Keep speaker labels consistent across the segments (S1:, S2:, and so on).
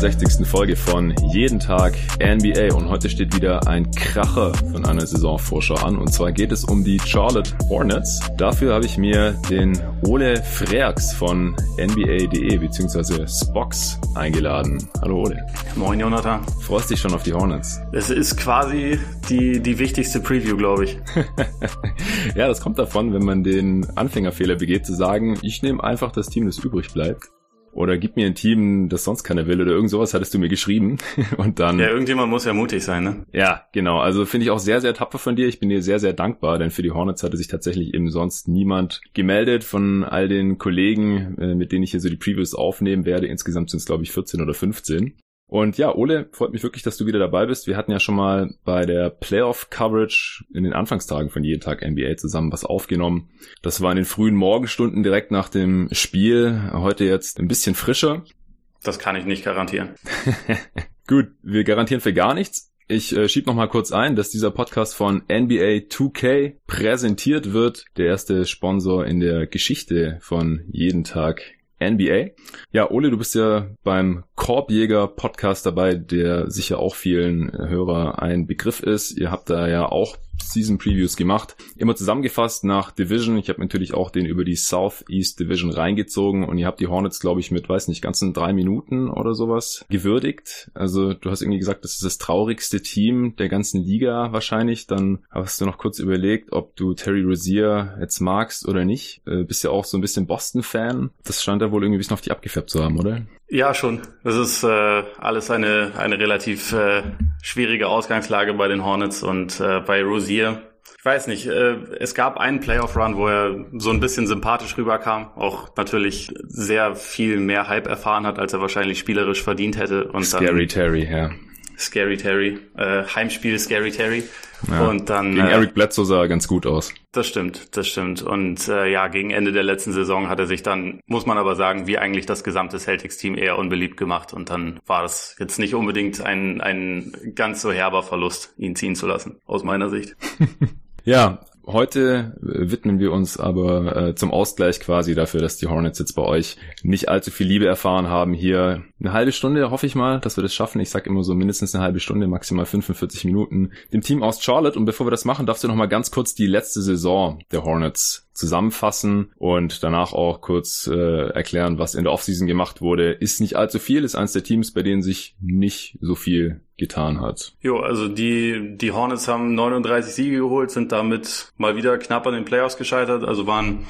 S1: Willkommen zur 67. Folge von Jeden Tag NBA und heute steht wieder ein Kracher von einer Saisonvorschau an und zwar geht es um die Charlotte Hornets. Dafür habe ich mir den Ole Freaks von NBA.de bzw. Spox eingeladen. Hallo Ole.
S2: Moin Jonathan.
S1: Freust dich schon auf die Hornets?
S2: Es ist quasi die, die wichtigste Preview, glaube ich.
S1: ja, das kommt davon, wenn man den Anfängerfehler begeht, zu sagen, ich nehme einfach das Team, das übrig bleibt oder gib mir ein Team, das sonst keiner will oder irgend sowas hattest du mir geschrieben und dann.
S2: Ja, irgendjemand muss ja mutig sein, ne?
S1: Ja, genau. Also finde ich auch sehr, sehr tapfer von dir. Ich bin dir sehr, sehr dankbar, denn für die Hornets hatte sich tatsächlich eben sonst niemand gemeldet von all den Kollegen, äh, mit denen ich hier so die Previews aufnehmen werde. Insgesamt sind es glaube ich 14 oder 15. Und ja, Ole, freut mich wirklich, dass du wieder dabei bist. Wir hatten ja schon mal bei der Playoff-Coverage in den Anfangstagen von jeden Tag NBA zusammen was aufgenommen. Das war in den frühen Morgenstunden direkt nach dem Spiel. Heute jetzt ein bisschen frischer.
S2: Das kann ich nicht garantieren.
S1: Gut, wir garantieren für gar nichts. Ich äh, schieb noch mal kurz ein, dass dieser Podcast von NBA 2K präsentiert wird. Der erste Sponsor in der Geschichte von jeden Tag NBA. Ja, Ole, du bist ja beim Korbjäger Podcast dabei, der sicher auch vielen Hörer ein Begriff ist. Ihr habt da ja auch Season Previews gemacht. Immer zusammengefasst nach Division. Ich habe natürlich auch den über die Southeast Division reingezogen und ihr habt die Hornets, glaube ich, mit, weiß nicht, ganzen drei Minuten oder sowas gewürdigt. Also du hast irgendwie gesagt, das ist das traurigste Team der ganzen Liga wahrscheinlich. Dann hast du noch kurz überlegt, ob du Terry Rozier jetzt magst oder nicht. Äh, bist ja auch so ein bisschen Boston-Fan. Das scheint da wohl irgendwie ein bisschen auf die abgefärbt zu haben, oder?
S2: Ja, schon. Das ist äh, alles eine, eine relativ äh, schwierige Ausgangslage bei den Hornets und äh, bei Rosier. Ich weiß nicht, äh, es gab einen Playoff-Run, wo er so ein bisschen sympathisch rüberkam, auch natürlich sehr viel mehr Hype erfahren hat, als er wahrscheinlich spielerisch verdient hätte.
S1: Und Scary dann, Terry, ja.
S2: Scary Terry, äh, Heimspiel Scary Terry.
S1: Ja, und dann gegen äh, Eric Bledsoe sah er ganz gut aus.
S2: Das stimmt, das stimmt. Und äh, ja, gegen Ende der letzten Saison hat er sich dann, muss man aber sagen, wie eigentlich das gesamte Celtics-Team eher unbeliebt gemacht. Und dann war das jetzt nicht unbedingt ein, ein ganz so herber Verlust, ihn ziehen zu lassen, aus meiner Sicht.
S1: ja, Heute widmen wir uns aber äh, zum Ausgleich quasi dafür, dass die Hornets jetzt bei euch nicht allzu viel Liebe erfahren haben. Hier eine halbe Stunde, hoffe ich mal, dass wir das schaffen. Ich sag immer so mindestens eine halbe Stunde, maximal 45 Minuten dem Team aus Charlotte. Und bevor wir das machen, darfst du noch mal ganz kurz die letzte Saison der Hornets zusammenfassen und danach auch kurz äh, erklären, was in der Offseason gemacht wurde. Ist nicht allzu viel, ist eines der Teams, bei denen sich nicht so viel getan hat.
S2: Jo, also die, die Hornets haben 39 Siege geholt, sind damit mal wieder knapp an den Playoffs gescheitert, also waren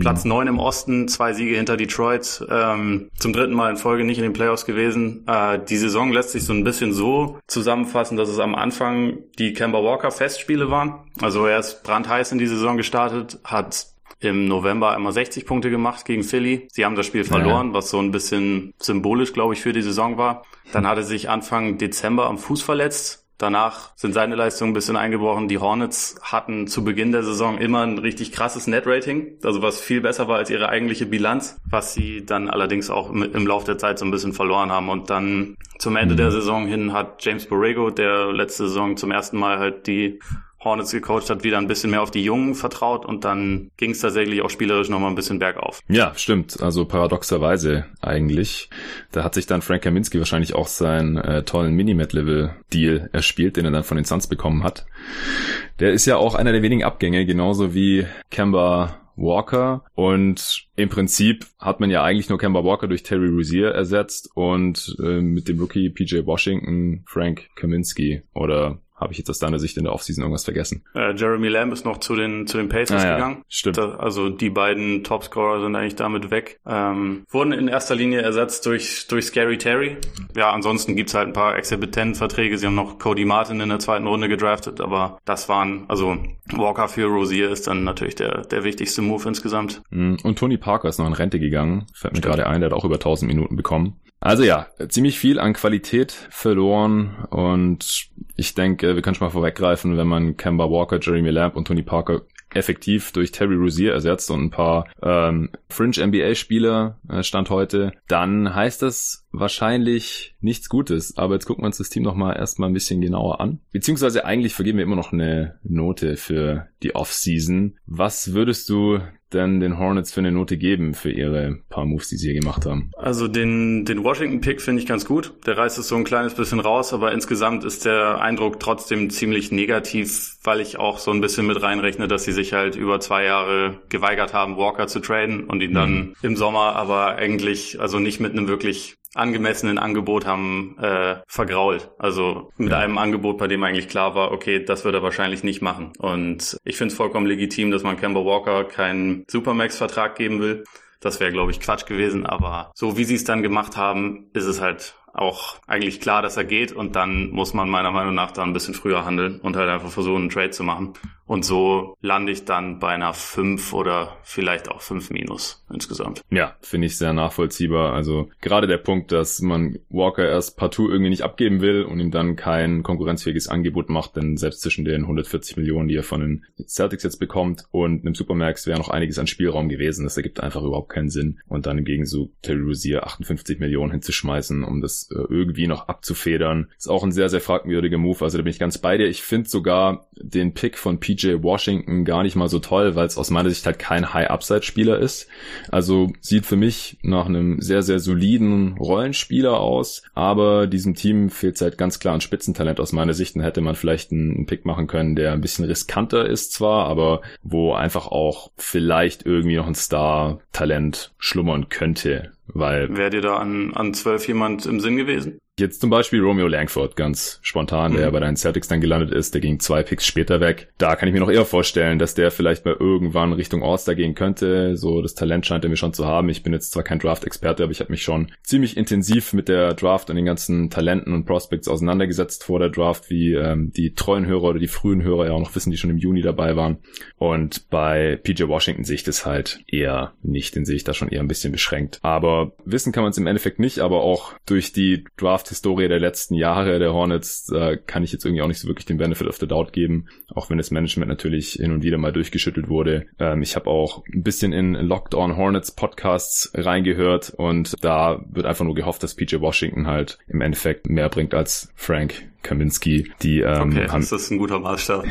S2: Platz 9 im Osten, zwei Siege hinter Detroit, ähm, zum dritten Mal in Folge nicht in den Playoffs gewesen. Äh, die Saison lässt sich so ein bisschen so zusammenfassen, dass es am Anfang die Kemba Walker Festspiele waren. Also er ist brandheiß in die Saison gestartet, hat im November einmal 60 Punkte gemacht gegen Philly. Sie haben das Spiel verloren, ja. was so ein bisschen symbolisch, glaube ich, für die Saison war. Dann hat er sich Anfang Dezember am Fuß verletzt. Danach sind seine Leistungen ein bisschen eingebrochen. Die Hornets hatten zu Beginn der Saison immer ein richtig krasses Net-Rating, also was viel besser war als ihre eigentliche Bilanz, was sie dann allerdings auch im Laufe der Zeit so ein bisschen verloren haben. Und dann zum Ende der mhm. Saison hin hat James Borrego, der letzte Saison zum ersten Mal halt die Hornets gecoacht hat, wieder ein bisschen mehr auf die Jungen vertraut und dann ging es tatsächlich auch spielerisch nochmal ein bisschen bergauf.
S1: Ja, stimmt. Also paradoxerweise eigentlich. Da hat sich dann Frank Kaminski wahrscheinlich auch seinen äh, tollen Minimat-Level-Deal erspielt, den er dann von den Suns bekommen hat. Der ist ja auch einer der wenigen Abgänge, genauso wie Kemba Walker und im Prinzip hat man ja eigentlich nur Kemba Walker durch Terry Rozier ersetzt und äh, mit dem Rookie PJ Washington Frank Kaminski oder habe ich jetzt aus deiner Sicht in der Offseason irgendwas vergessen?
S2: Äh, Jeremy Lamb ist noch zu den, zu den Pacers ah, ja, gegangen.
S1: Stimmt.
S2: Da, also die beiden Topscorer sind eigentlich damit weg. Ähm, wurden in erster Linie ersetzt durch, durch Scary Terry. Ja, ansonsten gibt's halt ein paar Exhibit 10 Verträge. Sie haben noch Cody Martin in der zweiten Runde gedraftet, aber das waren, also Walker für Rosier ist dann natürlich der, der wichtigste Move insgesamt.
S1: Mm, und Tony Parker ist noch in Rente gegangen. Fällt mir gerade ein, der hat auch über 1000 Minuten bekommen. Also ja, ziemlich viel an Qualität verloren und ich denke, wir können schon mal vorweggreifen, wenn man Kemba Walker, Jeremy Lamb und Tony Parker effektiv durch Terry Rozier ersetzt und ein paar ähm, Fringe NBA-Spieler äh, stand heute, dann heißt das wahrscheinlich nichts Gutes. Aber jetzt gucken wir uns das Team nochmal erstmal ein bisschen genauer an. Beziehungsweise eigentlich vergeben wir immer noch eine Note für die Off-Season. Was würdest du denn den Hornets für eine Note geben für ihre paar Moves, die sie hier gemacht haben?
S2: Also den, den Washington-Pick finde ich ganz gut. Der reißt es so ein kleines bisschen raus, aber insgesamt ist der Eindruck trotzdem ziemlich negativ, weil ich auch so ein bisschen mit reinrechne, dass sie sich halt über zwei Jahre geweigert haben, Walker zu traden und ihn dann mhm. im Sommer aber eigentlich, also nicht mit einem wirklich angemessenen Angebot haben äh, vergrault. Also mit ja. einem Angebot, bei dem eigentlich klar war, okay, das wird er wahrscheinlich nicht machen. Und ich finde es vollkommen legitim, dass man Kemba Walker keinen Supermax-Vertrag geben will. Das wäre, glaube ich, Quatsch gewesen. Aber so wie sie es dann gemacht haben, ist es halt auch eigentlich klar, dass er geht und dann muss man meiner Meinung nach da ein bisschen früher handeln und halt einfach versuchen, einen Trade zu machen. Und so lande ich dann bei einer 5 oder vielleicht auch 5 minus insgesamt.
S1: Ja, finde ich sehr nachvollziehbar. Also gerade der Punkt, dass man Walker erst partout irgendwie nicht abgeben will und ihm dann kein konkurrenzfähiges Angebot macht, denn selbst zwischen den 140 Millionen, die er von den Celtics jetzt bekommt und einem Supermax wäre noch einiges an Spielraum gewesen. Das ergibt einfach überhaupt keinen Sinn. Und dann im Gegenzug Terry Rozier 58 Millionen hinzuschmeißen, um das äh, irgendwie noch abzufedern, ist auch ein sehr, sehr fragwürdiger Move. Also da bin ich ganz bei dir. Ich finde sogar den Pick von PJ PJ Washington gar nicht mal so toll, weil es aus meiner Sicht halt kein High-Upside-Spieler ist. Also sieht für mich nach einem sehr, sehr soliden Rollenspieler aus, aber diesem Team fehlt halt ganz klar ein Spitzentalent aus meiner Sicht. Dann hätte man vielleicht einen Pick machen können, der ein bisschen riskanter ist zwar, aber wo einfach auch vielleicht irgendwie noch ein Star-Talent schlummern könnte. Weil
S2: Wäre dir da an, an 12 jemand im Sinn gewesen?
S1: Jetzt zum Beispiel Romeo Langford, ganz spontan, mhm. der bei den Celtics dann gelandet ist, der ging zwei Picks später weg. Da kann ich mir noch eher vorstellen, dass der vielleicht mal irgendwann Richtung All-Star gehen könnte. So, das Talent scheint er mir schon zu haben. Ich bin jetzt zwar kein Draft-Experte, aber ich habe mich schon ziemlich intensiv mit der Draft und den ganzen Talenten und Prospects auseinandergesetzt vor der Draft, wie ähm, die treuen Hörer oder die frühen Hörer ja auch noch wissen, die schon im Juni dabei waren. Und bei PJ Washington sehe ich das halt eher nicht, den sehe ich da schon eher ein bisschen beschränkt. Aber wissen kann man es im Endeffekt nicht, aber auch durch die Draft Draft-Historie der letzten Jahre der Hornets äh, kann ich jetzt irgendwie auch nicht so wirklich den Benefit of the Doubt geben, auch wenn das Management natürlich hin und wieder mal durchgeschüttelt wurde. Ähm, ich habe auch ein bisschen in Locked On Hornets Podcasts reingehört und da wird einfach nur gehofft, dass PJ Washington halt im Endeffekt mehr bringt als Frank Kaminski, die ähm,
S2: okay, haben, das ist ein guter Maßstab.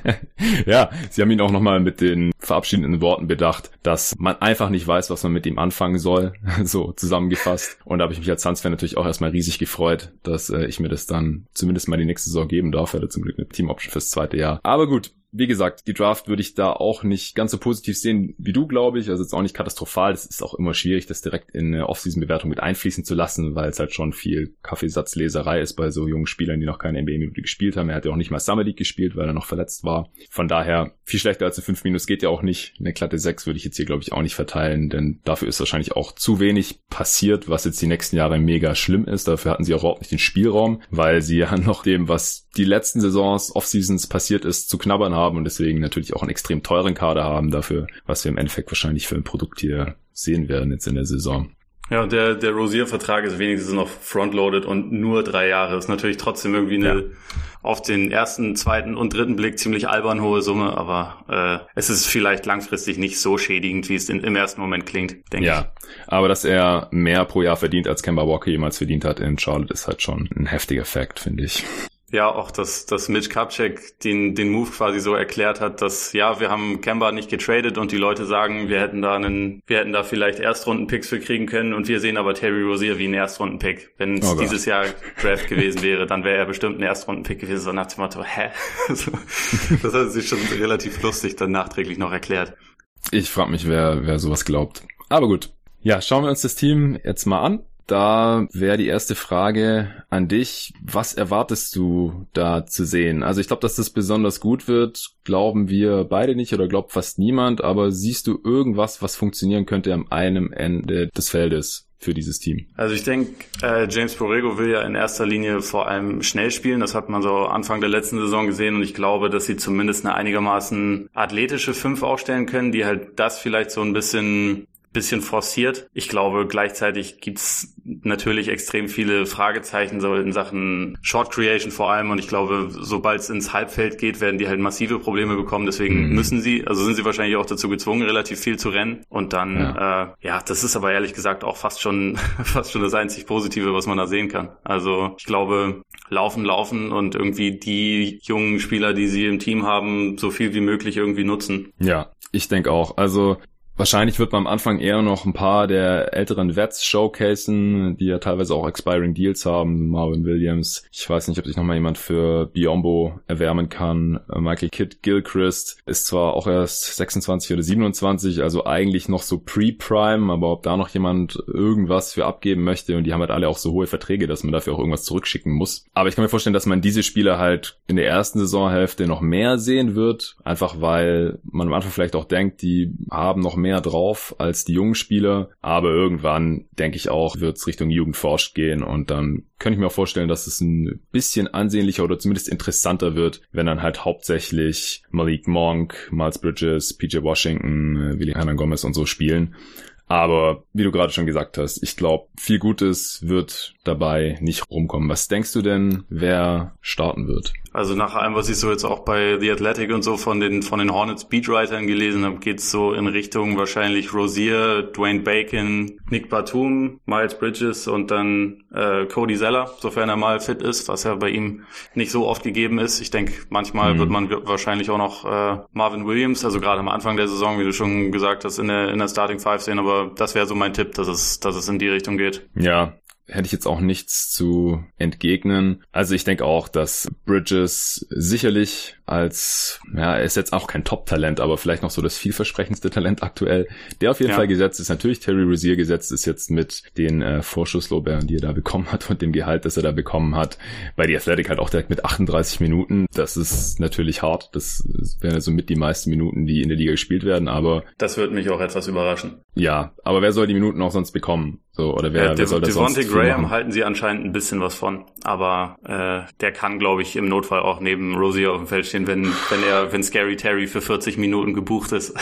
S1: ja, sie haben ihn auch nochmal mit den verabschiedenden Worten bedacht, dass man einfach nicht weiß, was man mit ihm anfangen soll, so zusammengefasst. Und da habe ich mich als Suns-Fan natürlich auch erstmal riesig gefreut, dass äh, ich mir das dann zumindest mal die nächste Saison geben darf. Er hatte zum Glück eine Team-Option fürs zweite Jahr. Aber gut, wie gesagt, die Draft würde ich da auch nicht ganz so positiv sehen wie du, glaube ich. Also jetzt auch nicht katastrophal. Das ist auch immer schwierig, das direkt in eine Offseason-Bewertung mit einfließen zu lassen, weil es halt schon viel Kaffeesatzleserei ist bei so jungen Spielern, die noch keine NBA-Minute gespielt haben. Er hat ja auch nicht mal Summer League gespielt, weil er noch verletzt war. Von daher, viel schlechter als eine 5 Minus geht ja auch nicht. Eine glatte 6 würde ich jetzt hier, glaube ich, auch nicht verteilen, denn dafür ist wahrscheinlich auch zu wenig passiert, was jetzt die nächsten Jahre mega schlimm ist. Dafür hatten sie auch überhaupt nicht den Spielraum, weil sie ja noch dem, was die letzten Saisons, Off-Seasons passiert ist, zu knabbern haben und deswegen natürlich auch einen extrem teuren Kader haben dafür, was wir im Endeffekt wahrscheinlich für ein Produkt hier sehen werden jetzt in der Saison.
S2: Ja, der, der Rosier-Vertrag ist wenigstens noch frontloaded und nur drei Jahre. Ist natürlich trotzdem irgendwie eine ja. auf den ersten, zweiten und dritten Blick ziemlich albern hohe Summe, aber äh, es ist vielleicht langfristig nicht so schädigend, wie es in, im ersten Moment klingt, denke
S1: ja, ich. Ja, aber dass er mehr pro Jahr verdient, als Kemba Walker jemals verdient hat in Charlotte, ist halt schon ein heftiger Fakt, finde ich.
S2: Ja, auch dass, dass Mitch Kupchak den, den Move quasi so erklärt hat, dass ja, wir haben Kemba nicht getradet und die Leute sagen, wir hätten da einen, wir hätten da vielleicht Erstrunden-Picks für kriegen können und wir sehen aber Terry Rozier wie einen Erstrunden-Pick. Wenn es oh dieses Jahr Draft gewesen wäre, dann wäre er bestimmt ein Erstrunden-Pick gewesen, so nach dem Motto, hä? das hat sich schon relativ lustig dann nachträglich noch erklärt.
S1: Ich frage mich, wer, wer sowas glaubt. Aber gut. Ja, schauen wir uns das Team jetzt mal an. Da wäre die erste Frage an dich. Was erwartest du da zu sehen? Also ich glaube, dass das besonders gut wird, glauben wir beide nicht oder glaubt fast niemand. Aber siehst du irgendwas, was funktionieren könnte am einem Ende des Feldes? für dieses Team?
S2: Also ich denke, äh, James Borrego will ja in erster Linie vor allem schnell spielen. Das hat man so Anfang der letzten Saison gesehen und ich glaube, dass sie zumindest eine einigermaßen athletische Fünf aufstellen können, die halt das vielleicht so ein bisschen bisschen forciert. Ich glaube, gleichzeitig gibt's natürlich extrem viele Fragezeichen so in Sachen Short Creation vor allem. Und ich glaube, sobald es ins Halbfeld geht, werden die halt massive Probleme bekommen. Deswegen mhm. müssen sie, also sind sie wahrscheinlich auch dazu gezwungen, relativ viel zu rennen. Und dann, ja. Äh, ja, das ist aber ehrlich gesagt auch fast schon, fast schon das einzig Positive, was man da sehen kann. Also ich glaube, laufen, laufen und irgendwie die jungen Spieler, die sie im Team haben, so viel wie möglich irgendwie nutzen.
S1: Ja, ich denke auch. Also Wahrscheinlich wird man am Anfang eher noch ein paar der älteren Vets showcasen, die ja teilweise auch expiring Deals haben. Marvin Williams. Ich weiß nicht, ob sich nochmal jemand für Biombo erwärmen kann. Äh, Michael Kidd Gilchrist ist zwar auch erst 26 oder 27, also eigentlich noch so pre-prime, aber ob da noch jemand irgendwas für abgeben möchte und die haben halt alle auch so hohe Verträge, dass man dafür auch irgendwas zurückschicken muss. Aber ich kann mir vorstellen, dass man diese Spieler halt in der ersten Saisonhälfte noch mehr sehen wird, einfach weil man am Anfang vielleicht auch denkt, die haben noch mehr drauf als die jungen Spieler. Aber irgendwann, denke ich auch, wird es Richtung Jugendforscht gehen und dann könnte ich mir auch vorstellen, dass es ein bisschen ansehnlicher oder zumindest interessanter wird, wenn dann halt hauptsächlich Malik Monk, Miles Bridges, PJ Washington, Willie Hernan Gomez und so spielen. Aber wie du gerade schon gesagt hast, ich glaube, viel Gutes wird dabei nicht rumkommen. Was denkst du denn, wer starten wird?
S2: Also nach allem, was ich so jetzt auch bei The Athletic und so von den von den Hornets Beatwritern gelesen habe, geht's so in Richtung wahrscheinlich Rosier, Dwayne Bacon, Nick Batum, Miles Bridges und dann äh, Cody Zeller, sofern er mal fit ist, was ja bei ihm nicht so oft gegeben ist. Ich denke, manchmal mhm. wird man wahrscheinlich auch noch äh, Marvin Williams, also gerade am Anfang der Saison, wie du schon gesagt hast, in der in der Starting Five sehen. Aber das wäre so mein Tipp, dass es dass es in die Richtung geht.
S1: Ja, hätte ich jetzt auch nichts zu entgegnen. Also ich denke auch, dass Bridges sicherlich als, ja, er ist jetzt auch kein Top-Talent, aber vielleicht noch so das vielversprechendste Talent aktuell, der auf jeden ja. Fall gesetzt ist. Natürlich Terry Rozier gesetzt ist jetzt mit den äh, Vorschusslobern, die er da bekommen hat und dem Gehalt, das er da bekommen hat. Bei die Athletic halt auch direkt mit 38 Minuten. Das ist natürlich hart. Das wären so mit die meisten Minuten, die in der Liga gespielt werden, aber.
S2: Das wird mich auch etwas überraschen.
S1: Ja, aber wer soll die Minuten auch sonst bekommen? So, oder wer, ja, wer soll das
S2: Devontae sonst Graham halten sie anscheinend ein bisschen was von, aber äh, der kann, glaube ich, im Notfall auch neben Rosie auf dem Feld stehen, wenn, wenn er, wenn Scary Terry für 40 Minuten gebucht ist.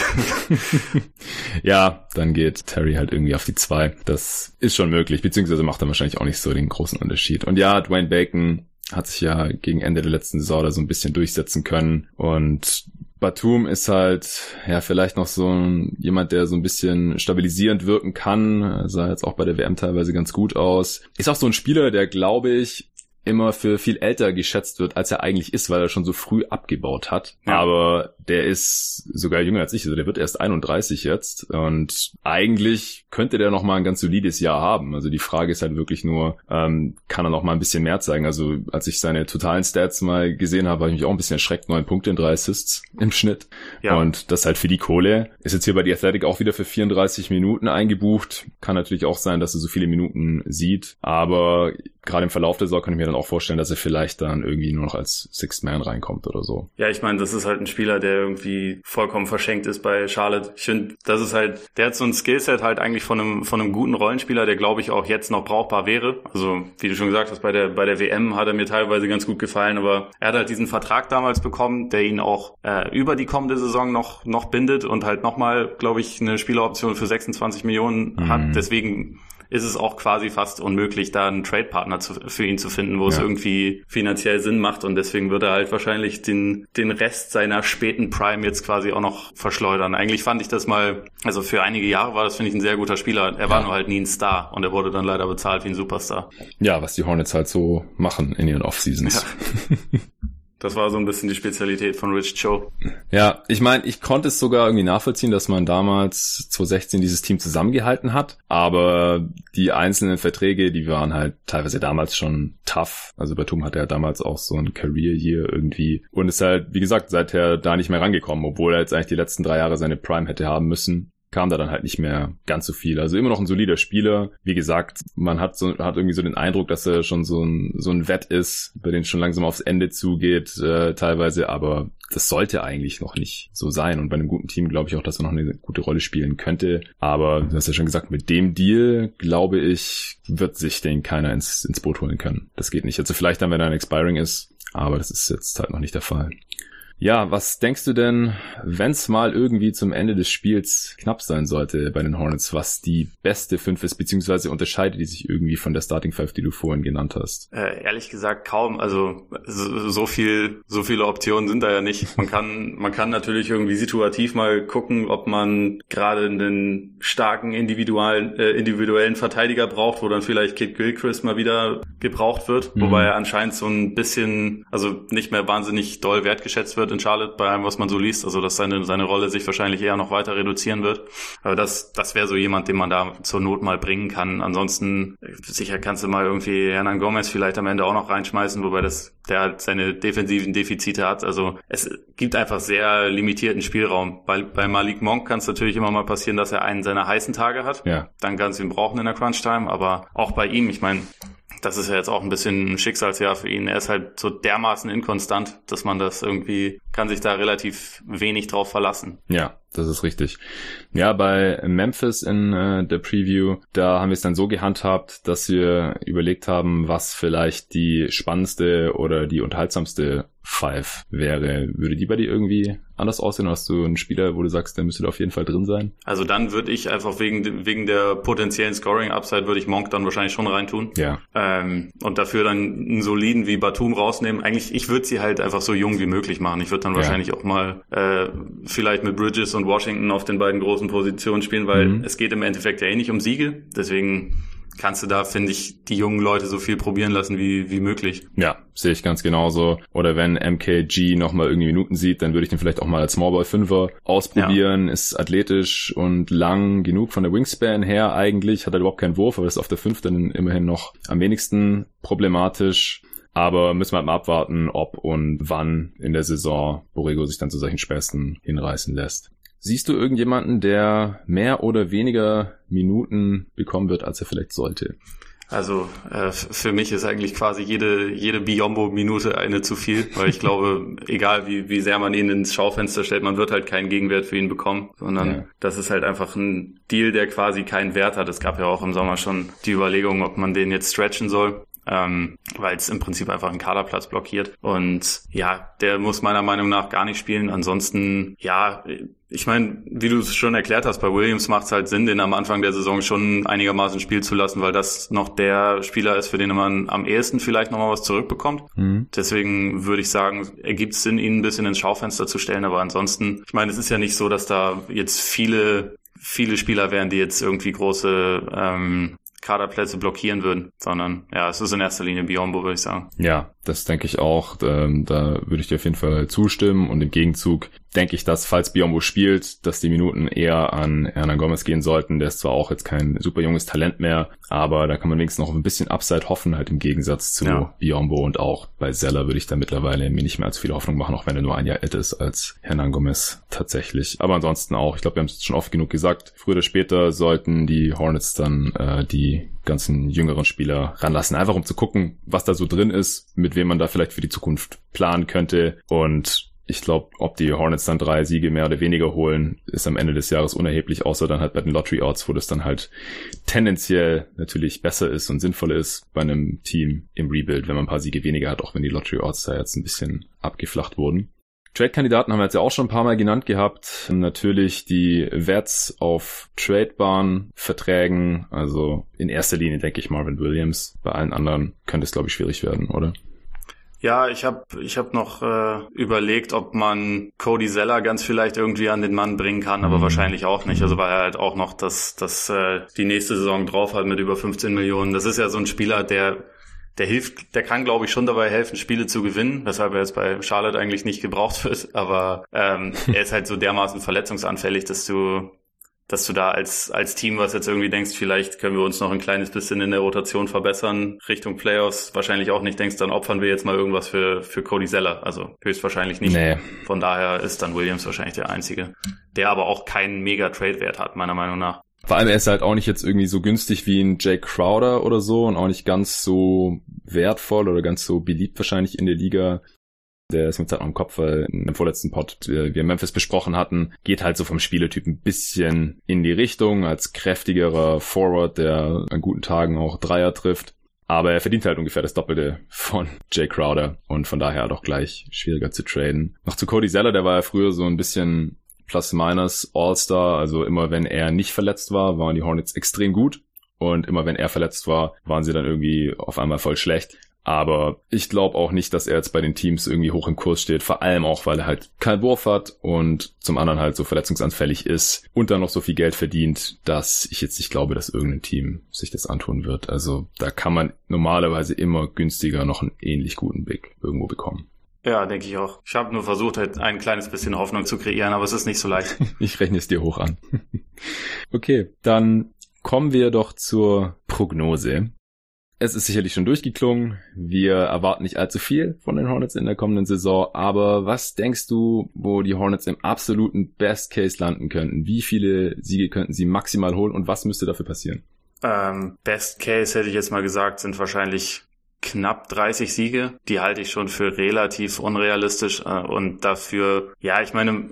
S1: ja, dann geht Terry halt irgendwie auf die zwei. Das ist schon möglich, beziehungsweise macht er wahrscheinlich auch nicht so den großen Unterschied. Und ja, Dwayne Bacon hat sich ja gegen Ende der letzten Saison da so ein bisschen durchsetzen können und Batum ist halt ja vielleicht noch so ein, jemand, der so ein bisschen stabilisierend wirken kann. Sah jetzt auch bei der WM teilweise ganz gut aus. Ist auch so ein Spieler, der glaube ich immer für viel älter geschätzt wird, als er eigentlich ist, weil er schon so früh abgebaut hat. Ja. Aber der ist sogar jünger als ich, also der wird erst 31 jetzt und eigentlich könnte der noch mal ein ganz solides Jahr haben. Also die Frage ist halt wirklich nur, ähm, kann er noch mal ein bisschen mehr zeigen? Also als ich seine totalen Stats mal gesehen habe, habe ich mich auch ein bisschen erschreckt. Neun Punkte in drei Assists im Schnitt. Ja. Und das halt für die Kohle. Ist jetzt hier bei die Athletic auch wieder für 34 Minuten eingebucht. Kann natürlich auch sein, dass er so viele Minuten sieht, aber gerade im Verlauf der Saison kann ich mir dann auch vorstellen, dass er vielleicht dann irgendwie nur noch als Sixth Man reinkommt oder so.
S2: Ja, ich meine, das ist halt ein Spieler, der irgendwie vollkommen verschenkt ist bei Charlotte. Ich finde, das ist halt, der hat so ein Skillset halt eigentlich von einem, von einem guten Rollenspieler, der glaube ich auch jetzt noch brauchbar wäre. Also, wie du schon gesagt hast, bei der, bei der WM hat er mir teilweise ganz gut gefallen, aber er hat halt diesen Vertrag damals bekommen, der ihn auch äh, über die kommende Saison noch, noch bindet und halt nochmal, glaube ich, eine Spieleroption für 26 Millionen mhm. hat. Deswegen ist es auch quasi fast unmöglich, da einen Trade-Partner für ihn zu finden, wo ja. es irgendwie finanziell Sinn macht und deswegen würde er halt wahrscheinlich den, den Rest seiner späten Prime jetzt quasi auch noch verschleudern. Eigentlich fand ich das mal, also für einige Jahre war das, finde ich, ein sehr guter Spieler. Er war ja. nur halt nie ein Star und er wurde dann leider bezahlt wie ein Superstar.
S1: Ja, was die Hornets halt so machen in ihren Off-Seasons. Ja.
S2: Das war so ein bisschen die Spezialität von Rich Cho.
S1: Ja, ich meine, ich konnte es sogar irgendwie nachvollziehen, dass man damals 2016 dieses Team zusammengehalten hat, aber die einzelnen Verträge, die waren halt teilweise damals schon tough. Also Batum hatte ja damals auch so ein Career hier irgendwie und ist halt, wie gesagt, seither da nicht mehr rangekommen, obwohl er jetzt eigentlich die letzten drei Jahre seine Prime hätte haben müssen kam da dann halt nicht mehr ganz so viel. Also immer noch ein solider Spieler. Wie gesagt, man hat so, hat irgendwie so den Eindruck, dass er schon so ein, so ein Wett ist, bei dem schon langsam aufs Ende zugeht, äh, teilweise, aber das sollte eigentlich noch nicht so sein. Und bei einem guten Team glaube ich auch, dass er noch eine gute Rolle spielen könnte. Aber du hast ja schon gesagt, mit dem Deal, glaube ich, wird sich den keiner ins, ins Boot holen können. Das geht nicht. Also vielleicht dann, wenn er ein Expiring ist, aber das ist jetzt halt noch nicht der Fall. Ja, was denkst du denn, wenn es mal irgendwie zum Ende des Spiels knapp sein sollte bei den Hornets, was die beste Fünf ist, beziehungsweise unterscheidet die sich irgendwie von der Starting Five, die du vorhin genannt hast?
S2: Äh, ehrlich gesagt kaum. Also so, so viel, so viele Optionen sind da ja nicht. Man kann, man kann natürlich irgendwie situativ mal gucken, ob man gerade einen starken individuellen, äh, individuellen Verteidiger braucht, wo dann vielleicht Kid Gilchrist mal wieder gebraucht wird, mhm. wobei er anscheinend so ein bisschen, also nicht mehr wahnsinnig doll wertgeschätzt wird in Charlotte bei allem, was man so liest. Also dass seine, seine Rolle sich wahrscheinlich eher noch weiter reduzieren wird. Aber das, das wäre so jemand, den man da zur Not mal bringen kann. Ansonsten sicher kannst du mal irgendwie Hernan Gomez vielleicht am Ende auch noch reinschmeißen, wobei das der halt seine defensiven Defizite hat. Also es gibt einfach sehr limitierten Spielraum. Bei, bei Malik Monk kann es natürlich immer mal passieren, dass er einen seiner heißen Tage hat. Ja. Dann kannst du ihn brauchen in der Crunch-Time. Aber auch bei ihm, ich meine, das ist ja jetzt auch ein bisschen ein Schicksalsjahr für ihn. Er ist halt so dermaßen inkonstant, dass man das irgendwie, kann sich da relativ wenig drauf verlassen.
S1: Ja, das ist richtig. Ja, bei Memphis in äh, der Preview, da haben wir es dann so gehandhabt, dass wir überlegt haben, was vielleicht die spannendste oder die unterhaltsamste Five wäre. Würde die bei dir irgendwie anders aussehen? Hast du einen Spieler, wo du sagst, der müsste auf jeden Fall drin sein?
S2: Also dann würde ich einfach wegen, wegen der potenziellen Scoring-Upside würde ich Monk dann wahrscheinlich schon reintun.
S1: Ja.
S2: Ähm, und dafür dann einen soliden wie Batum rausnehmen. Eigentlich, ich würde sie halt einfach so jung wie möglich machen. Ich würde dann ja. wahrscheinlich auch mal äh, vielleicht mit Bridges und Washington auf den beiden großen Positionen spielen, weil mhm. es geht im Endeffekt ja eh nicht um Siege. Deswegen kannst du da, finde ich, die jungen Leute so viel probieren lassen wie, wie möglich.
S1: Ja, sehe ich ganz genauso. Oder wenn MKG nochmal irgendwie Minuten sieht, dann würde ich den vielleicht auch mal als Smallball Fünfer ausprobieren. Ja. Ist athletisch und lang genug von der Wingspan her eigentlich. Hat er überhaupt keinen Wurf, aber ist auf der fünften immerhin noch am wenigsten problematisch. Aber müssen wir halt mal abwarten, ob und wann in der Saison Borrego sich dann zu solchen Späßen hinreißen lässt. Siehst du irgendjemanden, der mehr oder weniger Minuten bekommen wird, als er vielleicht sollte?
S2: Also äh, für mich ist eigentlich quasi jede jede Biombo-Minute eine zu viel, weil ich glaube, egal wie wie sehr man ihn ins Schaufenster stellt, man wird halt keinen Gegenwert für ihn bekommen, sondern ja. das ist halt einfach ein Deal, der quasi keinen Wert hat. Es gab ja auch im Sommer schon die Überlegung, ob man den jetzt stretchen soll ähm, weil es im Prinzip einfach einen Kaderplatz blockiert. Und ja, der muss meiner Meinung nach gar nicht spielen. Ansonsten, ja, ich meine, wie du es schon erklärt hast, bei Williams macht es halt Sinn, den am Anfang der Saison schon einigermaßen spielen zu lassen, weil das noch der Spieler ist, für den man am ehesten vielleicht nochmal was zurückbekommt. Mhm. Deswegen würde ich sagen, ergibt es Sinn, ihn ein bisschen ins Schaufenster zu stellen. Aber ansonsten, ich meine, es ist ja nicht so, dass da jetzt viele viele Spieler wären, die jetzt irgendwie große ähm, Kaderplätze blockieren würden, sondern ja, es ist in erster Linie Biombo, würde ich sagen.
S1: Ja, das denke ich auch. Ähm, da würde ich dir auf jeden Fall zustimmen und im Gegenzug denke ich, dass falls Biombo spielt, dass die Minuten eher an Hernan Gomez gehen sollten. Der ist zwar auch jetzt kein super junges Talent mehr, aber da kann man wenigstens noch ein bisschen Upside hoffen, halt im Gegensatz zu ja. Biombo und auch bei Zeller würde ich da mittlerweile mir nicht mehr als viel Hoffnung machen, auch wenn er nur ein Jahr älter ist als Hernan Gomez tatsächlich. Aber ansonsten auch, ich glaube, wir haben es schon oft genug gesagt, früher oder später sollten die Hornets dann äh, die ganzen jüngeren Spieler ranlassen, einfach um zu gucken, was da so drin ist, mit wem man da vielleicht für die Zukunft planen könnte und ich glaube, ob die Hornets dann drei Siege mehr oder weniger holen, ist am Ende des Jahres unerheblich, außer dann halt bei den Lottery Odds, wo das dann halt tendenziell natürlich besser ist und sinnvoller ist bei einem Team im Rebuild, wenn man ein paar Siege weniger hat, auch wenn die Lottery Odds da jetzt ein bisschen abgeflacht wurden. Trade-Kandidaten haben wir jetzt ja auch schon ein paar Mal genannt gehabt. Natürlich die Wets auf Tradebaren Verträgen. Also in erster Linie denke ich Marvin Williams. Bei allen anderen könnte es, glaube ich, schwierig werden, oder?
S2: Ja, ich habe ich hab noch äh, überlegt, ob man Cody Zeller ganz vielleicht irgendwie an den Mann bringen kann, aber mhm. wahrscheinlich auch nicht. Also weil er halt auch noch das, das äh, die nächste Saison drauf hat mit über 15 Millionen. Das ist ja so ein Spieler, der der hilft, der kann, glaube ich, schon dabei helfen, Spiele zu gewinnen, weshalb er jetzt bei Charlotte eigentlich nicht gebraucht wird. Aber ähm, er ist halt so dermaßen verletzungsanfällig, dass du dass du da als, als Team, was jetzt irgendwie denkst, vielleicht können wir uns noch ein kleines bisschen in der Rotation verbessern, Richtung Playoffs, wahrscheinlich auch nicht denkst, dann opfern wir jetzt mal irgendwas für, für Cody Zeller. Also höchstwahrscheinlich nicht. Nee. Von daher ist dann Williams wahrscheinlich der Einzige, der aber auch keinen mega Trade-Wert hat, meiner Meinung nach.
S1: Vor allem er ist halt auch nicht jetzt irgendwie so günstig wie ein Jake Crowder oder so und auch nicht ganz so wertvoll oder ganz so beliebt wahrscheinlich in der Liga. Der ist mir jetzt halt noch im Kopf, weil dem vorletzten Pod wir Memphis besprochen hatten, geht halt so vom Spieletyp ein bisschen in die Richtung als kräftigerer Forward, der an guten Tagen auch Dreier trifft. Aber er verdient halt ungefähr das Doppelte von Jay Crowder und von daher doch gleich schwieriger zu traden. Noch zu Cody Zeller, der war ja früher so ein bisschen Plus-Minus All-Star. Also immer wenn er nicht verletzt war, waren die Hornets extrem gut. Und immer wenn er verletzt war, waren sie dann irgendwie auf einmal voll schlecht. Aber ich glaube auch nicht, dass er jetzt bei den Teams irgendwie hoch im Kurs steht. Vor allem auch, weil er halt keinen Wurf hat und zum anderen halt so verletzungsanfällig ist und dann noch so viel Geld verdient, dass ich jetzt nicht glaube, dass irgendein Team sich das antun wird. Also da kann man normalerweise immer günstiger noch einen ähnlich guten Big irgendwo bekommen.
S2: Ja, denke ich auch. Ich habe nur versucht, halt ein kleines bisschen Hoffnung zu kreieren, aber es ist nicht so leicht.
S1: ich rechne es dir hoch an. okay, dann kommen wir doch zur Prognose. Es ist sicherlich schon durchgeklungen. Wir erwarten nicht allzu viel von den Hornets in der kommenden Saison. Aber was denkst du, wo die Hornets im absoluten Best Case landen könnten? Wie viele Siege könnten sie maximal holen und was müsste dafür passieren?
S2: Ähm, Best Case hätte ich jetzt mal gesagt, sind wahrscheinlich knapp 30 Siege. Die halte ich schon für relativ unrealistisch äh, und dafür, ja, ich meine,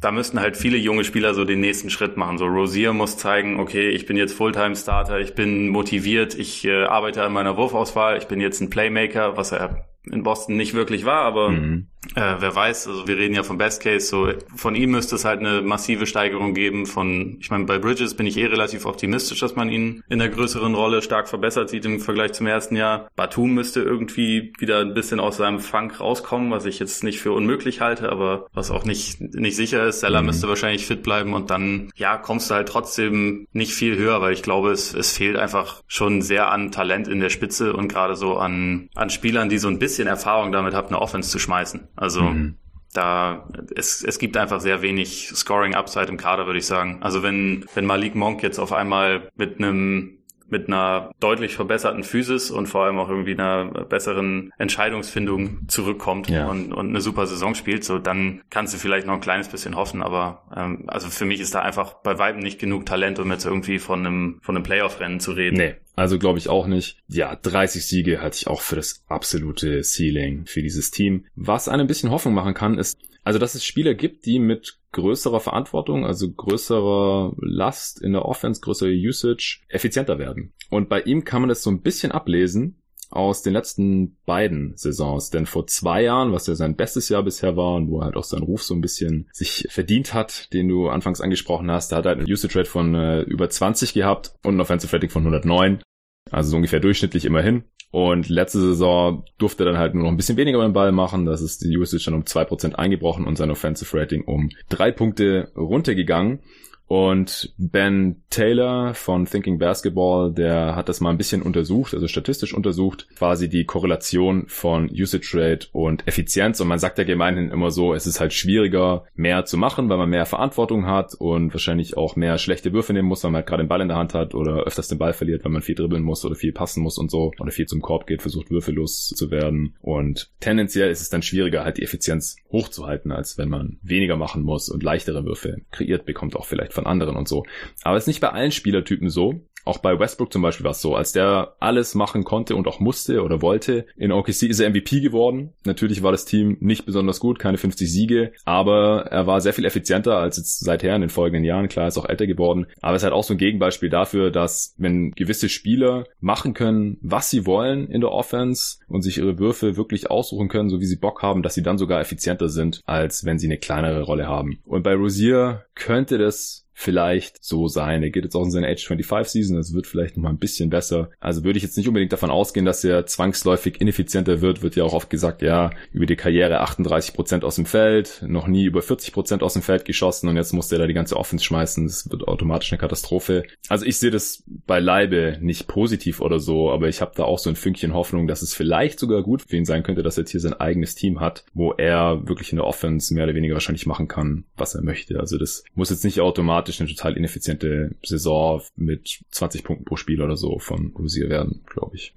S2: da müssten halt viele junge Spieler so den nächsten Schritt machen. So Rosier muss zeigen, okay, ich bin jetzt Fulltime-Starter, ich bin motiviert, ich äh, arbeite an meiner Wurfauswahl, ich bin jetzt ein Playmaker, was er in Boston nicht wirklich war, aber mhm. Äh, wer weiß, also wir reden ja vom Best Case, so von ihm müsste es halt eine massive Steigerung geben von, ich meine, bei Bridges bin ich eh relativ optimistisch, dass man ihn in der größeren Rolle stark verbessert sieht im Vergleich zum ersten Jahr. Batum müsste irgendwie wieder ein bisschen aus seinem Funk rauskommen, was ich jetzt nicht für unmöglich halte, aber was auch nicht, nicht sicher ist. Seller mhm. müsste wahrscheinlich fit bleiben und dann, ja, kommst du halt trotzdem nicht viel höher, weil ich glaube, es, es fehlt einfach schon sehr an Talent in der Spitze und gerade so an, an Spielern, die so ein bisschen Erfahrung damit habt, eine Offense zu schmeißen. Also mhm. da es, es gibt einfach sehr wenig Scoring Upside im Kader, würde ich sagen. Also wenn wenn Malik Monk jetzt auf einmal mit einem mit einer deutlich verbesserten Physis und vor allem auch irgendwie einer besseren Entscheidungsfindung zurückkommt ja. und, und eine super Saison spielt, so dann kannst du vielleicht noch ein kleines bisschen hoffen. Aber ähm, also für mich ist da einfach bei weitem nicht genug Talent, um jetzt irgendwie von einem von einem Playoff-Rennen zu reden.
S1: Nee. Also glaube ich auch nicht. Ja, 30 Siege hatte ich auch für das absolute Ceiling für dieses Team. Was einem ein bisschen Hoffnung machen kann, ist, also dass es Spieler gibt, die mit größerer Verantwortung, also größerer Last in der Offense, größere Usage, effizienter werden. Und bei ihm kann man das so ein bisschen ablesen aus den letzten beiden Saisons. Denn vor zwei Jahren, was ja sein bestes Jahr bisher war und wo er halt auch seinen Ruf so ein bisschen sich verdient hat, den du anfangs angesprochen hast, da hat er halt eine Usage Rate von äh, über 20 gehabt und ein Offensive Rating von 109. Also so ungefähr durchschnittlich immerhin. Und letzte Saison durfte er dann halt nur noch ein bisschen weniger beim Ball machen. Das ist die Usage dann um zwei Prozent eingebrochen und sein Offensive Rating um drei Punkte runtergegangen. Und Ben Taylor von Thinking Basketball, der hat das mal ein bisschen untersucht, also statistisch untersucht, quasi die Korrelation von Usage Rate und Effizienz. Und man sagt ja gemeinhin immer so, es ist halt schwieriger, mehr zu machen, weil man mehr Verantwortung hat und wahrscheinlich auch mehr schlechte Würfe nehmen muss, weil man halt gerade den Ball in der Hand hat oder öfters den Ball verliert, weil man viel dribbeln muss oder viel passen muss und so oder viel zum Korb geht, versucht würfellos zu werden. Und tendenziell ist es dann schwieriger, halt die Effizienz hochzuhalten, als wenn man weniger machen muss und leichtere Würfe kreiert bekommt, auch vielleicht von anderen und so. Aber es ist nicht bei allen Spielertypen so. Auch bei Westbrook zum Beispiel war es so, als der alles machen konnte und auch musste oder wollte. In OKC ist er MVP geworden. Natürlich war das Team nicht besonders gut, keine 50 Siege, aber er war sehr viel effizienter als jetzt seither in den folgenden Jahren. Klar, ist auch älter geworden. Aber es ist halt auch so ein Gegenbeispiel dafür, dass wenn gewisse Spieler machen können, was sie wollen in der Offense und sich ihre Würfe wirklich aussuchen können, so wie sie Bock haben, dass sie dann sogar effizienter sind, als wenn sie eine kleinere Rolle haben. Und bei Rosier könnte das vielleicht so sein. Er geht jetzt auch in seine Age 25 Season, das wird vielleicht noch mal ein bisschen besser. Also würde ich jetzt nicht unbedingt davon ausgehen, dass er zwangsläufig ineffizienter wird. Wird ja auch oft gesagt, ja, über die Karriere 38 Prozent aus dem Feld, noch nie über 40 Prozent aus dem Feld geschossen und jetzt muss er da die ganze Offense schmeißen. Das wird automatisch eine Katastrophe. Also ich sehe das beileibe nicht positiv oder so, aber ich habe da auch so ein Fünkchen Hoffnung, dass es vielleicht sogar gut für ihn sein könnte, dass er jetzt hier sein eigenes Team hat, wo er wirklich in der Offense mehr oder weniger wahrscheinlich machen kann, was er möchte. Also das muss jetzt nicht automatisch automatisch eine total ineffiziente Saison mit 20 Punkten pro Spiel oder so von Rosier werden, glaube ich.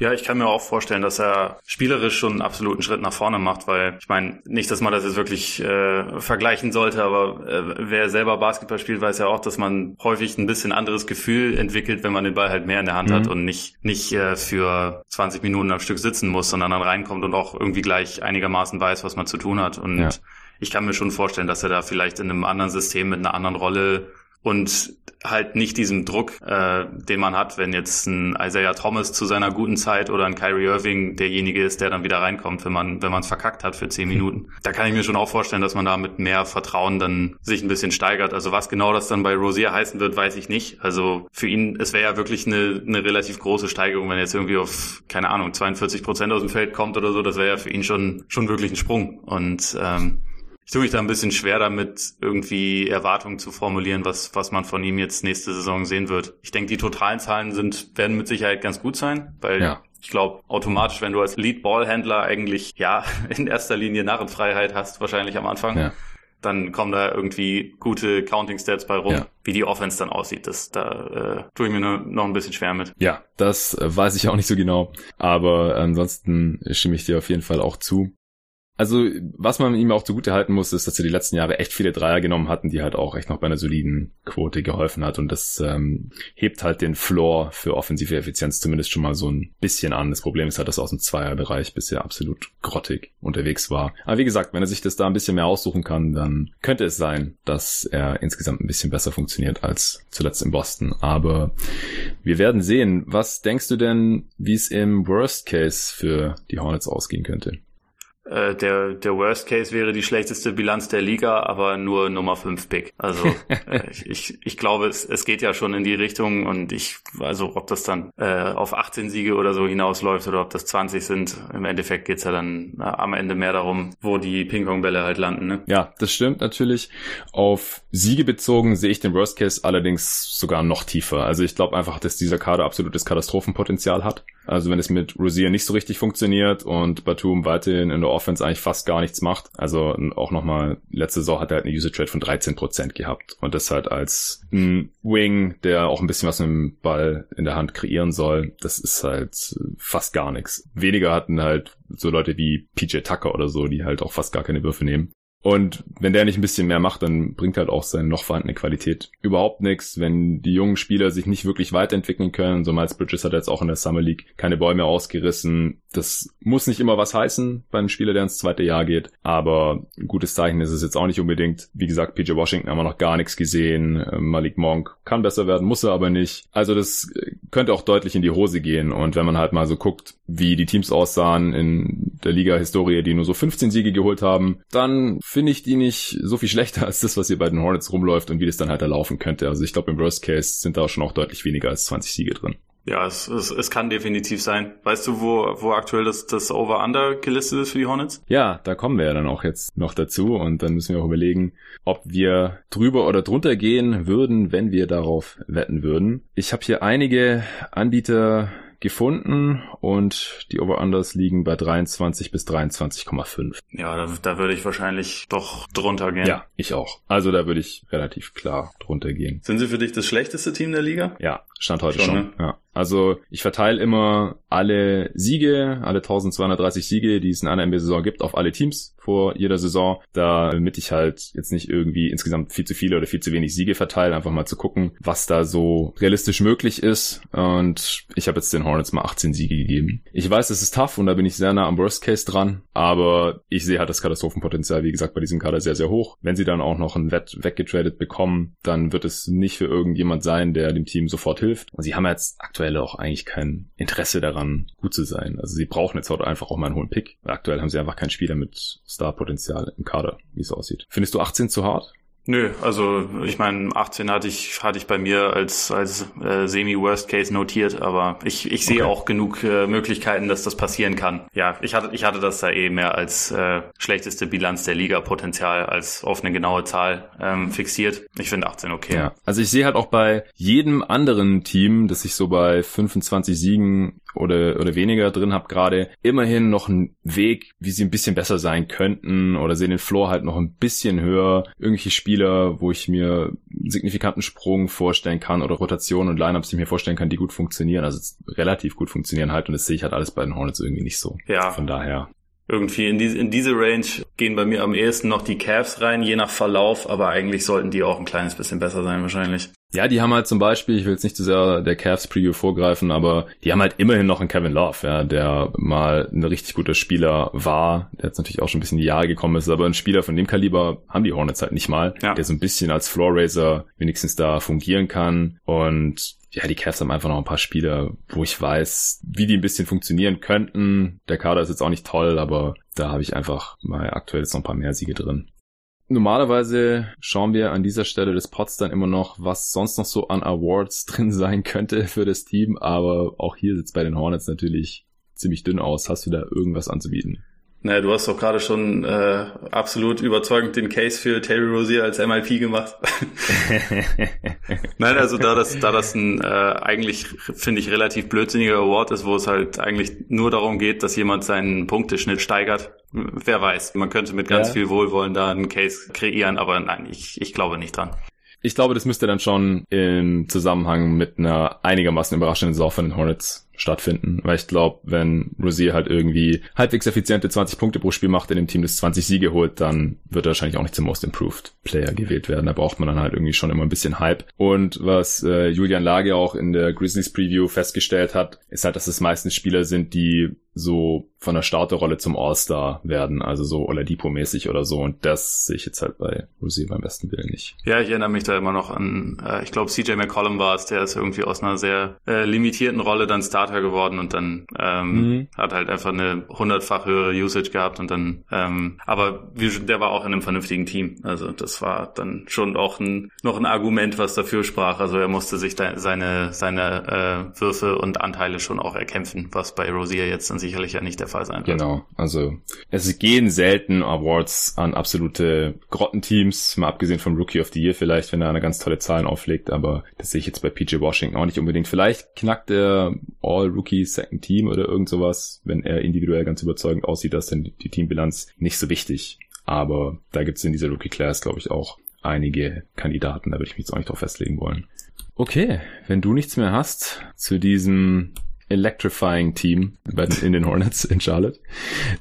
S2: Ja, ich kann mir auch vorstellen, dass er spielerisch schon einen absoluten Schritt nach vorne macht, weil ich meine, nicht, dass man das jetzt wirklich äh, vergleichen sollte, aber äh, wer selber Basketball spielt, weiß ja auch, dass man häufig ein bisschen anderes Gefühl entwickelt, wenn man den Ball halt mehr in der Hand mhm. hat und nicht nicht äh, für 20 Minuten am Stück sitzen muss, sondern dann reinkommt und auch irgendwie gleich einigermaßen weiß, was man zu tun hat und ja ich kann mir schon vorstellen, dass er da vielleicht in einem anderen System mit einer anderen Rolle und halt nicht diesem Druck, äh, den man hat, wenn jetzt ein Isaiah Thomas zu seiner guten Zeit oder ein Kyrie Irving derjenige ist, der dann wieder reinkommt, wenn man wenn man es verkackt hat für zehn mhm. Minuten. Da kann ich mir schon auch vorstellen, dass man da mit mehr Vertrauen dann sich ein bisschen steigert. Also was genau das dann bei Rosier heißen wird, weiß ich nicht. Also für ihn, es wäre ja wirklich eine, eine relativ große Steigerung, wenn er jetzt irgendwie auf keine Ahnung 42 Prozent aus dem Feld kommt oder so. Das wäre ja für ihn schon schon wirklich ein Sprung und ähm, ich tue mich da ein bisschen schwer damit, irgendwie Erwartungen zu formulieren, was, was man von ihm jetzt nächste Saison sehen wird. Ich denke, die totalen Zahlen sind, werden mit Sicherheit ganz gut sein, weil ja. ich glaube, automatisch, wenn du als Lead-Ball-Händler eigentlich, ja, in erster Linie Narrenfreiheit hast, wahrscheinlich am Anfang, ja. dann kommen da irgendwie gute Counting-Stats bei rum. Ja. Wie die Offense dann aussieht, das, da äh, tue ich mir noch ein bisschen schwer mit.
S1: Ja, das äh, weiß ich auch nicht so genau. Aber ansonsten stimme ich dir auf jeden Fall auch zu. Also, was man ihm auch zugute halten muss, ist, dass er die letzten Jahre echt viele Dreier genommen hatten, die halt auch echt noch bei einer soliden Quote geholfen hat. Und das ähm, hebt halt den Floor für offensive Effizienz zumindest schon mal so ein bisschen an. Das Problem ist halt, dass er aus dem Zweierbereich bisher absolut grottig unterwegs war. Aber wie gesagt, wenn er sich das da ein bisschen mehr aussuchen kann, dann könnte es sein, dass er insgesamt ein bisschen besser funktioniert als zuletzt in Boston. Aber wir werden sehen. Was denkst du denn, wie es im Worst Case für die Hornets ausgehen könnte?
S2: Äh, der, der Worst Case wäre die schlechteste Bilanz der Liga, aber nur Nummer 5 Pick. Also äh, ich, ich glaube, es, es geht ja schon in die Richtung und ich, also ob das dann äh, auf 18 Siege oder so hinausläuft oder ob das 20 sind, im Endeffekt geht's ja dann äh, am Ende mehr darum, wo die Ping-Pong-Bälle halt landen. Ne?
S1: Ja, das stimmt natürlich. Auf Siege bezogen sehe ich den Worst Case allerdings sogar noch tiefer. Also ich glaube einfach, dass dieser Kader absolutes Katastrophenpotenzial hat. Also wenn es mit Rosier nicht so richtig funktioniert und Batum weiterhin in der Offense eigentlich fast gar nichts macht. Also auch nochmal, letzte Saison hat er halt eine User Trade von 13% gehabt. Und das halt als ein Wing, der auch ein bisschen was mit dem Ball in der Hand kreieren soll, das ist halt fast gar nichts. Weniger hatten halt so Leute wie PJ Tucker oder so, die halt auch fast gar keine Würfe nehmen. Und wenn der nicht ein bisschen mehr macht, dann bringt halt auch seine noch vorhandene Qualität überhaupt nichts. Wenn die jungen Spieler sich nicht wirklich weiterentwickeln können, so Miles Bridges hat jetzt auch in der Summer League keine Bäume ausgerissen. Das muss nicht immer was heißen bei einem Spieler, der ins zweite Jahr geht. Aber ein gutes Zeichen ist es jetzt auch nicht unbedingt. Wie gesagt, PJ Washington haben wir noch gar nichts gesehen. Malik Monk kann besser werden, muss er aber nicht. Also das könnte auch deutlich in die Hose gehen. Und wenn man halt mal so guckt, wie die Teams aussahen in der Liga-Historie, die nur so 15 Siege geholt haben, dann finde ich die nicht so viel schlechter als das, was hier bei den Hornets rumläuft und wie das dann halt erlaufen könnte. Also ich glaube, im Worst Case sind da schon auch deutlich weniger als 20 Siege drin.
S2: Ja, es, es, es kann definitiv sein. Weißt du, wo, wo aktuell das, das Over-Under gelistet ist für die Hornets?
S1: Ja, da kommen wir ja dann auch jetzt noch dazu und dann müssen wir auch überlegen, ob wir drüber oder drunter gehen würden, wenn wir darauf wetten würden. Ich habe hier einige Anbieter gefunden und die Over-Unders liegen bei 23 bis 23,5.
S2: Ja, da, da würde ich wahrscheinlich doch drunter gehen.
S1: Ja, ich auch. Also da würde ich relativ klar drunter gehen.
S2: Sind sie für dich das schlechteste Team der Liga?
S1: Ja, stand heute schon. schon. Ne? Ja. Also ich verteile immer alle Siege, alle 1230 Siege, die es in einer NBA-Saison gibt, auf alle Teams vor jeder Saison, damit ich halt jetzt nicht irgendwie insgesamt viel zu viele oder viel zu wenig Siege verteile, einfach mal zu gucken, was da so realistisch möglich ist. Und ich habe jetzt den Hornets mal 18 Siege gegeben. Ich weiß, es ist tough und da bin ich sehr nah am Worst Case dran, aber ich sehe halt das Katastrophenpotenzial, wie gesagt, bei diesem Kader sehr, sehr hoch. Wenn sie dann auch noch ein Wett weggetradet bekommen, dann wird es nicht für irgendjemand sein, der dem Team sofort hilft. Und sie haben jetzt aktuell auch eigentlich kein Interesse daran, gut zu sein. Also sie brauchen jetzt halt einfach auch mal einen hohen Pick. Aktuell haben sie einfach keinen Spieler mit Starpotenzial im Kader, wie es aussieht. Findest du 18 zu hart?
S2: Nö, also ich meine, 18 hatte ich hatte ich bei mir als als äh, semi Worst Case notiert, aber ich ich sehe okay. auch genug äh, Möglichkeiten, dass das passieren kann. Ja, ich hatte ich hatte das da eh mehr als äh, schlechteste Bilanz der Liga Potenzial als auf eine genaue Zahl ähm, fixiert. Ich finde 18 okay. Ja,
S1: also ich sehe halt auch bei jedem anderen Team, das sich so bei 25 Siegen oder, oder weniger drin habe gerade, immerhin noch einen Weg, wie sie ein bisschen besser sein könnten oder sehen den Floor halt noch ein bisschen höher. Irgendwelche Spieler, wo ich mir einen signifikanten Sprung vorstellen kann oder Rotationen und Lineups, die ich mir vorstellen kann, die gut funktionieren, also relativ gut funktionieren halt und das sehe ich halt alles bei den Hornets irgendwie nicht so. Ja. Von daher
S2: irgendwie in diese, in diese Range gehen bei mir am ehesten noch die Cavs rein, je nach Verlauf, aber eigentlich sollten die auch ein kleines bisschen besser sein wahrscheinlich.
S1: Ja, die haben halt zum Beispiel, ich will jetzt nicht zu sehr der Cavs Preview vorgreifen, aber die haben halt immerhin noch einen Kevin Love, ja, der mal ein richtig guter Spieler war, der jetzt natürlich auch schon ein bisschen in die Jahre gekommen ist, aber ein Spieler von dem Kaliber haben die Hornets halt nicht mal, ja. der so ein bisschen als Floor Raiser wenigstens da fungieren kann und ja, die Cavs haben einfach noch ein paar Spieler, wo ich weiß, wie die ein bisschen funktionieren könnten. Der Kader ist jetzt auch nicht toll, aber da habe ich einfach mal aktuell jetzt noch ein paar mehr Siege drin. Normalerweise schauen wir an dieser Stelle des Pots dann immer noch, was sonst noch so an Awards drin sein könnte für das Team, aber auch hier sitzt bei den Hornets natürlich ziemlich dünn aus. Hast du da irgendwas anzubieten?
S2: Naja, du hast doch gerade schon äh, absolut überzeugend den Case für Terry Rozier als MIP gemacht. Nein, also da das, da das ein äh, eigentlich, finde ich, relativ blödsinniger Award ist, wo es halt eigentlich nur darum geht, dass jemand seinen Punkteschnitt steigert. Wer weiß, man könnte mit ganz ja. viel Wohlwollen da einen Case kreieren, aber nein, ich, ich glaube nicht dran.
S1: Ich glaube, das müsste dann schon im Zusammenhang mit einer einigermaßen überraschenden Saison von den Hornets stattfinden. Weil ich glaube, wenn Rosier halt irgendwie halbwegs effiziente 20 Punkte pro Spiel macht in dem Team, das 20 Siege holt, dann wird er wahrscheinlich auch nicht zum Most Improved Player gewählt werden. Da braucht man dann halt irgendwie schon immer ein bisschen Hype. Und was äh, Julian Lage auch in der Grizzlies Preview festgestellt hat, ist halt, dass es meistens Spieler sind, die so von der Starterrolle zum All-Star werden, also so Oladipo-mäßig oder so. Und das sehe ich jetzt halt bei Rosier beim besten Willen nicht.
S2: Ja, ich erinnere mich da immer noch an, äh, ich glaube, CJ McCollum war es, der ist irgendwie aus einer sehr äh, limitierten Rolle dann Starter geworden und dann ähm, mhm. hat halt einfach eine hundertfach höhere Usage gehabt und dann, ähm, aber wie, der war auch in einem vernünftigen Team. Also das war dann schon auch ein, noch ein Argument, was dafür sprach. Also er musste sich da seine, seine äh, Würfe und Anteile schon auch erkämpfen, was bei Rosier jetzt dann sicherlich ja nicht der Fall sein
S1: wird. Genau, also es gehen selten Awards an absolute Grottenteams, mal abgesehen vom Rookie of the Year vielleicht, wenn er eine ganz tolle Zahlen auflegt, aber das sehe ich jetzt bei PJ Washington auch nicht unbedingt. Vielleicht knackt er All-Rookie Second Team oder irgend sowas, wenn er individuell ganz überzeugend aussieht, dass dann die Teambilanz nicht so wichtig. Aber da gibt es in dieser Rookie Class, glaube ich, auch einige Kandidaten, da würde ich mich jetzt auch nicht drauf festlegen wollen. Okay, wenn du nichts mehr hast zu diesem electrifying Team in den Hornets in Charlotte.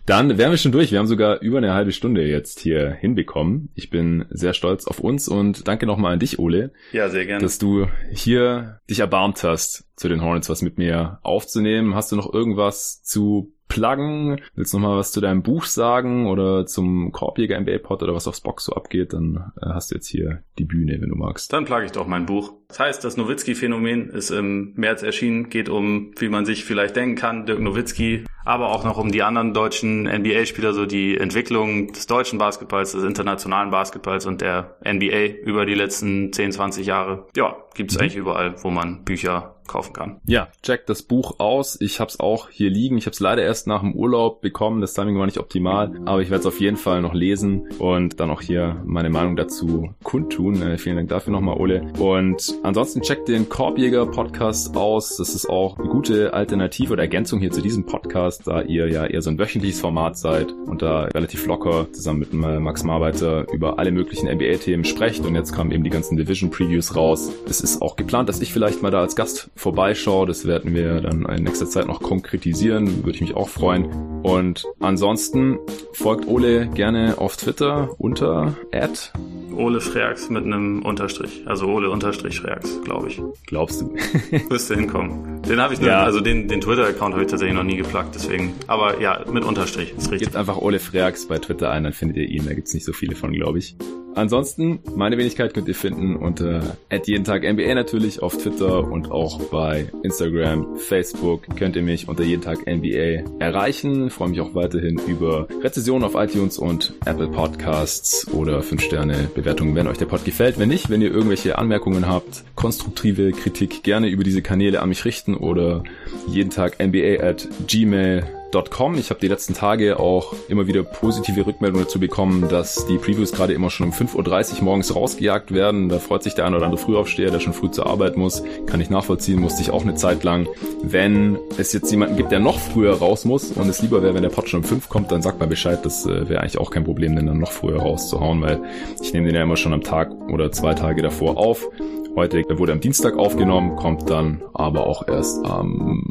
S1: Dann wären wir schon durch. Wir haben sogar über eine halbe Stunde jetzt hier hinbekommen. Ich bin sehr stolz auf uns und danke nochmal an dich, Ole.
S2: Ja, sehr gerne.
S1: Dass du hier dich erbarmt hast, zu den Hornets was mit mir aufzunehmen. Hast du noch irgendwas zu pluggen? Willst du noch mal was zu deinem Buch sagen oder zum Korbjäger NBA Pod oder was aufs Box so abgeht? Dann äh, hast du jetzt hier die Bühne, wenn du magst.
S2: Dann plugge ich doch mein Buch. Das heißt, das Nowitzki-Phänomen ist im März erschienen, geht um, wie man sich vielleicht denken kann, Dirk Nowitzki, aber auch noch um die anderen deutschen NBA-Spieler, so die Entwicklung des deutschen Basketballs, des internationalen Basketballs und der NBA über die letzten 10, 20 Jahre. Ja, gibt's mhm. eigentlich überall, wo man Bücher kaufen kann.
S1: Ja, check das Buch aus. Ich habe es auch hier liegen. Ich habe es leider erst nach dem Urlaub bekommen. Das Timing war nicht optimal, aber ich werde es auf jeden Fall noch lesen und dann auch hier meine Meinung dazu kundtun. Äh, vielen Dank dafür nochmal, Ole. Und ansonsten check den Korbjäger Podcast aus. Das ist auch eine gute Alternative oder Ergänzung hier zu diesem Podcast, da ihr ja eher so ein wöchentliches Format seid und da relativ locker zusammen mit Max Marbeiter über alle möglichen NBA-Themen sprecht. Und jetzt kamen eben die ganzen Division-Previews raus. Es ist auch geplant, dass ich vielleicht mal da als Gast vorbeischaue. Das werden wir dann in nächster Zeit noch konkretisieren. Würde ich mich auch freuen. Und ansonsten folgt Ole gerne auf Twitter unter at
S2: Ole Freaks mit einem Unterstrich. Also Ole Unterstrich Freaks, glaube ich.
S1: Glaubst du?
S2: Müsste hinkommen. Den habe ich ja. also den, den Twitter-Account habe ich tatsächlich noch nie geplagt, deswegen. Aber ja, mit Unterstrich, ist richtig.
S1: Gebt einfach Ole Freaks bei Twitter ein, dann findet ihr ihn. Da gibt's nicht so viele von, glaube ich. Ansonsten, meine Wenigkeit könnt ihr finden unter jeden Tag NBA natürlich auf Twitter und auch bei Instagram, Facebook könnt ihr mich unter jeden Tag NBA erreichen. Ich freue mich auch weiterhin über Rezessionen auf iTunes und Apple Podcasts oder 5 Sterne Bewertungen, wenn euch der Pod gefällt. Wenn nicht, wenn ihr irgendwelche Anmerkungen habt, konstruktive Kritik gerne über diese Kanäle an mich richten oder jeden Tag NBA at gmail Com. Ich habe die letzten Tage auch immer wieder positive Rückmeldungen dazu bekommen, dass die Previews gerade immer schon um 5.30 Uhr morgens rausgejagt werden. Da freut sich der eine oder andere Frühaufsteher, der schon früh zur Arbeit muss. Kann ich nachvollziehen, musste ich auch eine Zeit lang. Wenn es jetzt jemanden gibt, der noch früher raus muss und es lieber wäre, wenn der Pod schon um 5 kommt, dann sagt mal Bescheid. Das äh, wäre eigentlich auch kein Problem, den dann noch früher rauszuhauen, weil ich nehme den ja immer schon am Tag oder zwei Tage davor auf. Heute wurde am Dienstag aufgenommen, kommt dann aber auch erst am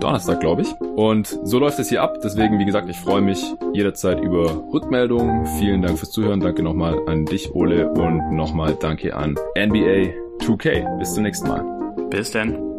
S1: Donnerstag, glaube ich. Und so läuft es hier ab. Deswegen, wie gesagt, ich freue mich jederzeit über Rückmeldungen. Vielen Dank fürs Zuhören. Danke nochmal an dich, Ole. Und nochmal danke an NBA 2K. Bis zum nächsten Mal.
S2: Bis dann.